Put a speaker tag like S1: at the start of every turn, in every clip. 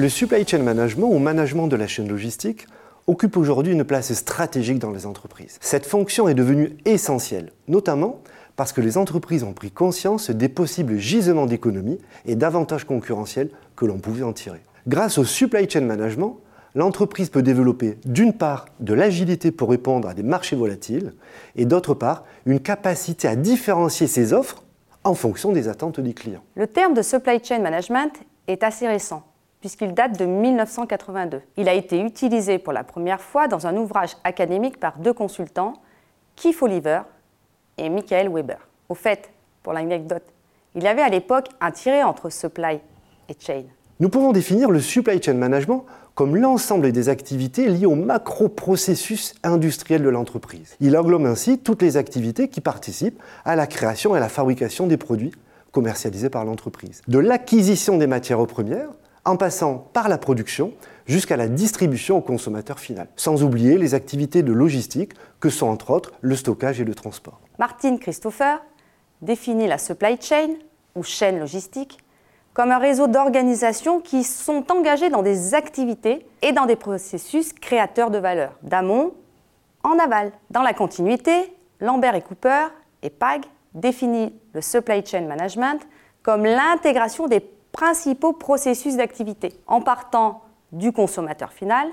S1: Le supply chain management ou management de la chaîne logistique occupe aujourd'hui une place stratégique dans les entreprises. Cette fonction est devenue essentielle, notamment parce que les entreprises ont pris conscience des possibles gisements d'économie et d'avantages concurrentiels que l'on pouvait en tirer. Grâce au supply chain management, l'entreprise peut développer d'une part de l'agilité pour répondre à des marchés volatiles et d'autre part une capacité à différencier ses offres en fonction des attentes des clients.
S2: Le terme de supply chain management est assez récent puisqu'il date de 1982. Il a été utilisé pour la première fois dans un ouvrage académique par deux consultants, Keith Oliver et Michael Weber. Au fait, pour l'anecdote, il y avait à l'époque un tiré entre supply et chain.
S1: Nous pouvons définir le supply chain management comme l'ensemble des activités liées au macro-processus industriel de l'entreprise. Il englobe ainsi toutes les activités qui participent à la création et à la fabrication des produits commercialisés par l'entreprise. De l'acquisition des matières premières en passant par la production jusqu'à la distribution au consommateur final, sans oublier les activités de logistique que sont entre autres le stockage et le transport.
S2: Martin Christopher définit la supply chain, ou chaîne logistique, comme un réseau d'organisations qui sont engagées dans des activités et dans des processus créateurs de valeur, d'amont en aval. Dans la continuité, Lambert et Cooper et PAG définissent le supply chain management comme l'intégration des principaux processus d'activité, en partant du consommateur final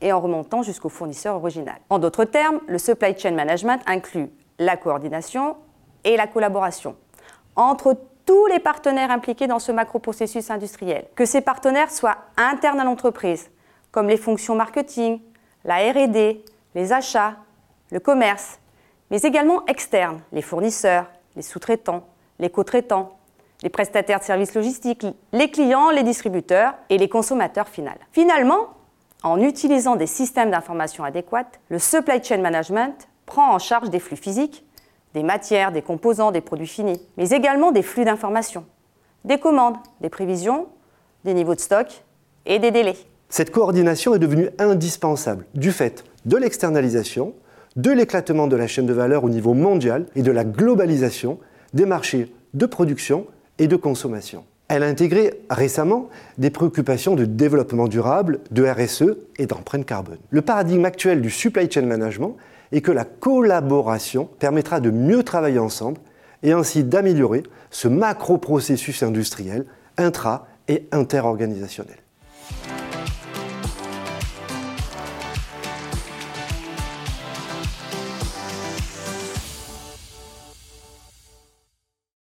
S2: et en remontant jusqu'au fournisseur original. En d'autres termes, le supply chain management inclut la coordination et la collaboration entre tous les partenaires impliqués dans ce macro-processus industriel. Que ces partenaires soient internes à l'entreprise, comme les fonctions marketing, la RD, les achats, le commerce, mais également externes, les fournisseurs, les sous-traitants, les co-traitants, les prestataires de services logistiques, les clients, les distributeurs et les consommateurs finaux. Finalement, en utilisant des systèmes d'information adéquats, le supply chain management prend en charge des flux physiques, des matières, des composants, des produits finis, mais également des flux d'informations, des commandes, des prévisions, des niveaux de stock et des délais.
S1: Cette coordination est devenue indispensable du fait de l'externalisation, de l'éclatement de la chaîne de valeur au niveau mondial et de la globalisation des marchés de production et de consommation. Elle a intégré récemment des préoccupations de développement durable, de RSE et d'empreinte carbone. Le paradigme actuel du supply chain management et que la collaboration permettra de mieux travailler ensemble et ainsi d'améliorer ce macro-processus industriel intra- et interorganisationnel.